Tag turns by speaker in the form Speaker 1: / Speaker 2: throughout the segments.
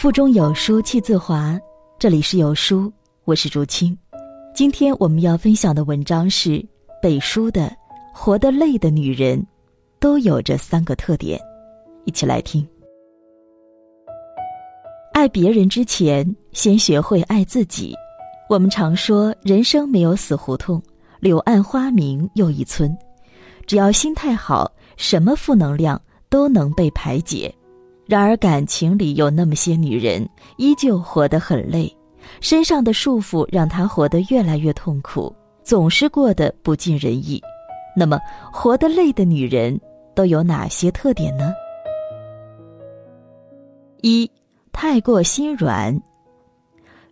Speaker 1: 腹中有书气自华，这里是有书，我是竹青。今天我们要分享的文章是北书的《活得累的女人》，都有着三个特点，一起来听。爱别人之前，先学会爱自己。我们常说，人生没有死胡同，柳暗花明又一村。只要心态好，什么负能量都能被排解。然而，感情里有那么些女人，依旧活得很累，身上的束缚让她活得越来越痛苦，总是过得不尽人意。那么，活得累的女人都有哪些特点呢？一，太过心软。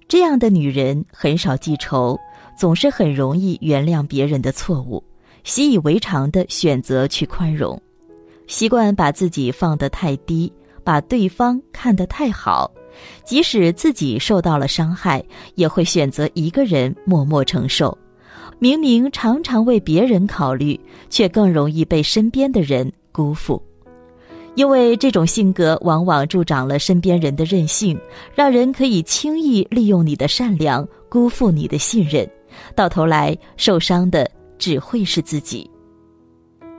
Speaker 1: 这样的女人很少记仇，总是很容易原谅别人的错误，习以为常的选择去宽容，习惯把自己放得太低。把对方看得太好，即使自己受到了伤害，也会选择一个人默默承受。明明常常为别人考虑，却更容易被身边的人辜负。因为这种性格往往助长了身边人的任性，让人可以轻易利用你的善良，辜负你的信任，到头来受伤的只会是自己。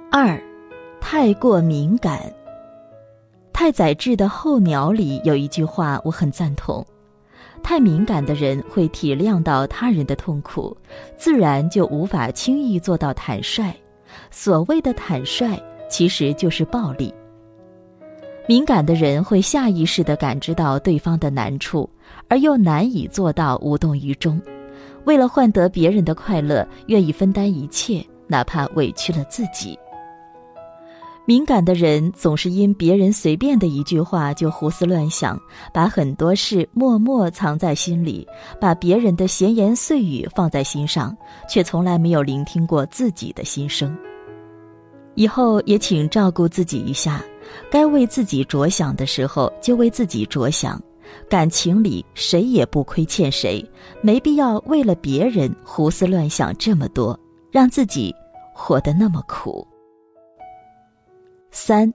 Speaker 1: 二，太过敏感。太宰治的《候鸟》里有一句话，我很赞同：太敏感的人会体谅到他人的痛苦，自然就无法轻易做到坦率。所谓的坦率，其实就是暴力。敏感的人会下意识地感知到对方的难处，而又难以做到无动于衷。为了换得别人的快乐，愿意分担一切，哪怕委屈了自己。敏感的人总是因别人随便的一句话就胡思乱想，把很多事默默藏在心里，把别人的闲言碎语放在心上，却从来没有聆听过自己的心声。以后也请照顾自己一下，该为自己着想的时候就为自己着想。感情里谁也不亏欠谁，没必要为了别人胡思乱想这么多，让自己活得那么苦。三，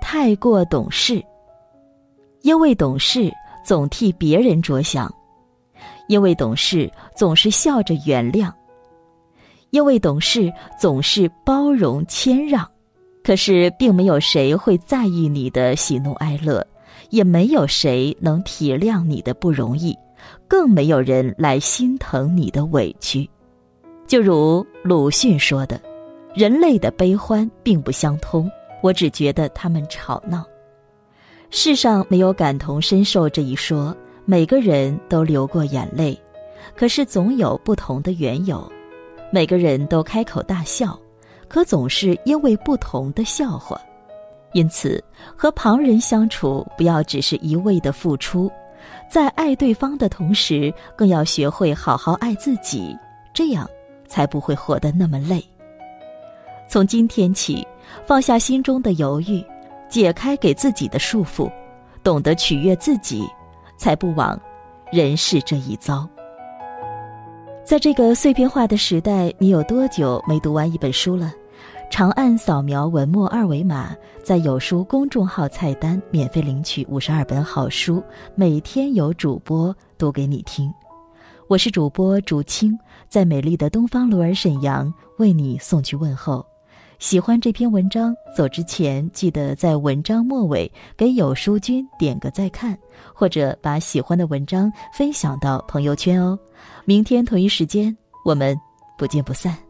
Speaker 1: 太过懂事。因为懂事，总替别人着想；因为懂事，总是笑着原谅；因为懂事，总是包容谦让。可是，并没有谁会在意你的喜怒哀乐，也没有谁能体谅你的不容易，更没有人来心疼你的委屈。就如鲁迅说的：“人类的悲欢并不相通。”我只觉得他们吵闹。世上没有感同身受这一说，每个人都流过眼泪，可是总有不同的缘由。每个人都开口大笑，可总是因为不同的笑话。因此，和旁人相处，不要只是一味的付出，在爱对方的同时，更要学会好好爱自己，这样才不会活得那么累。从今天起。放下心中的犹豫，解开给自己的束缚，懂得取悦自己，才不枉人世这一遭。在这个碎片化的时代，你有多久没读完一本书了？长按扫描文末二维码，在有书公众号菜单免费领取五十二本好书，每天有主播读给你听。我是主播竹青，在美丽的东方鲁尔沈阳为你送去问候。喜欢这篇文章，走之前记得在文章末尾给有书君点个再看，或者把喜欢的文章分享到朋友圈哦。明天同一时间，我们不见不散。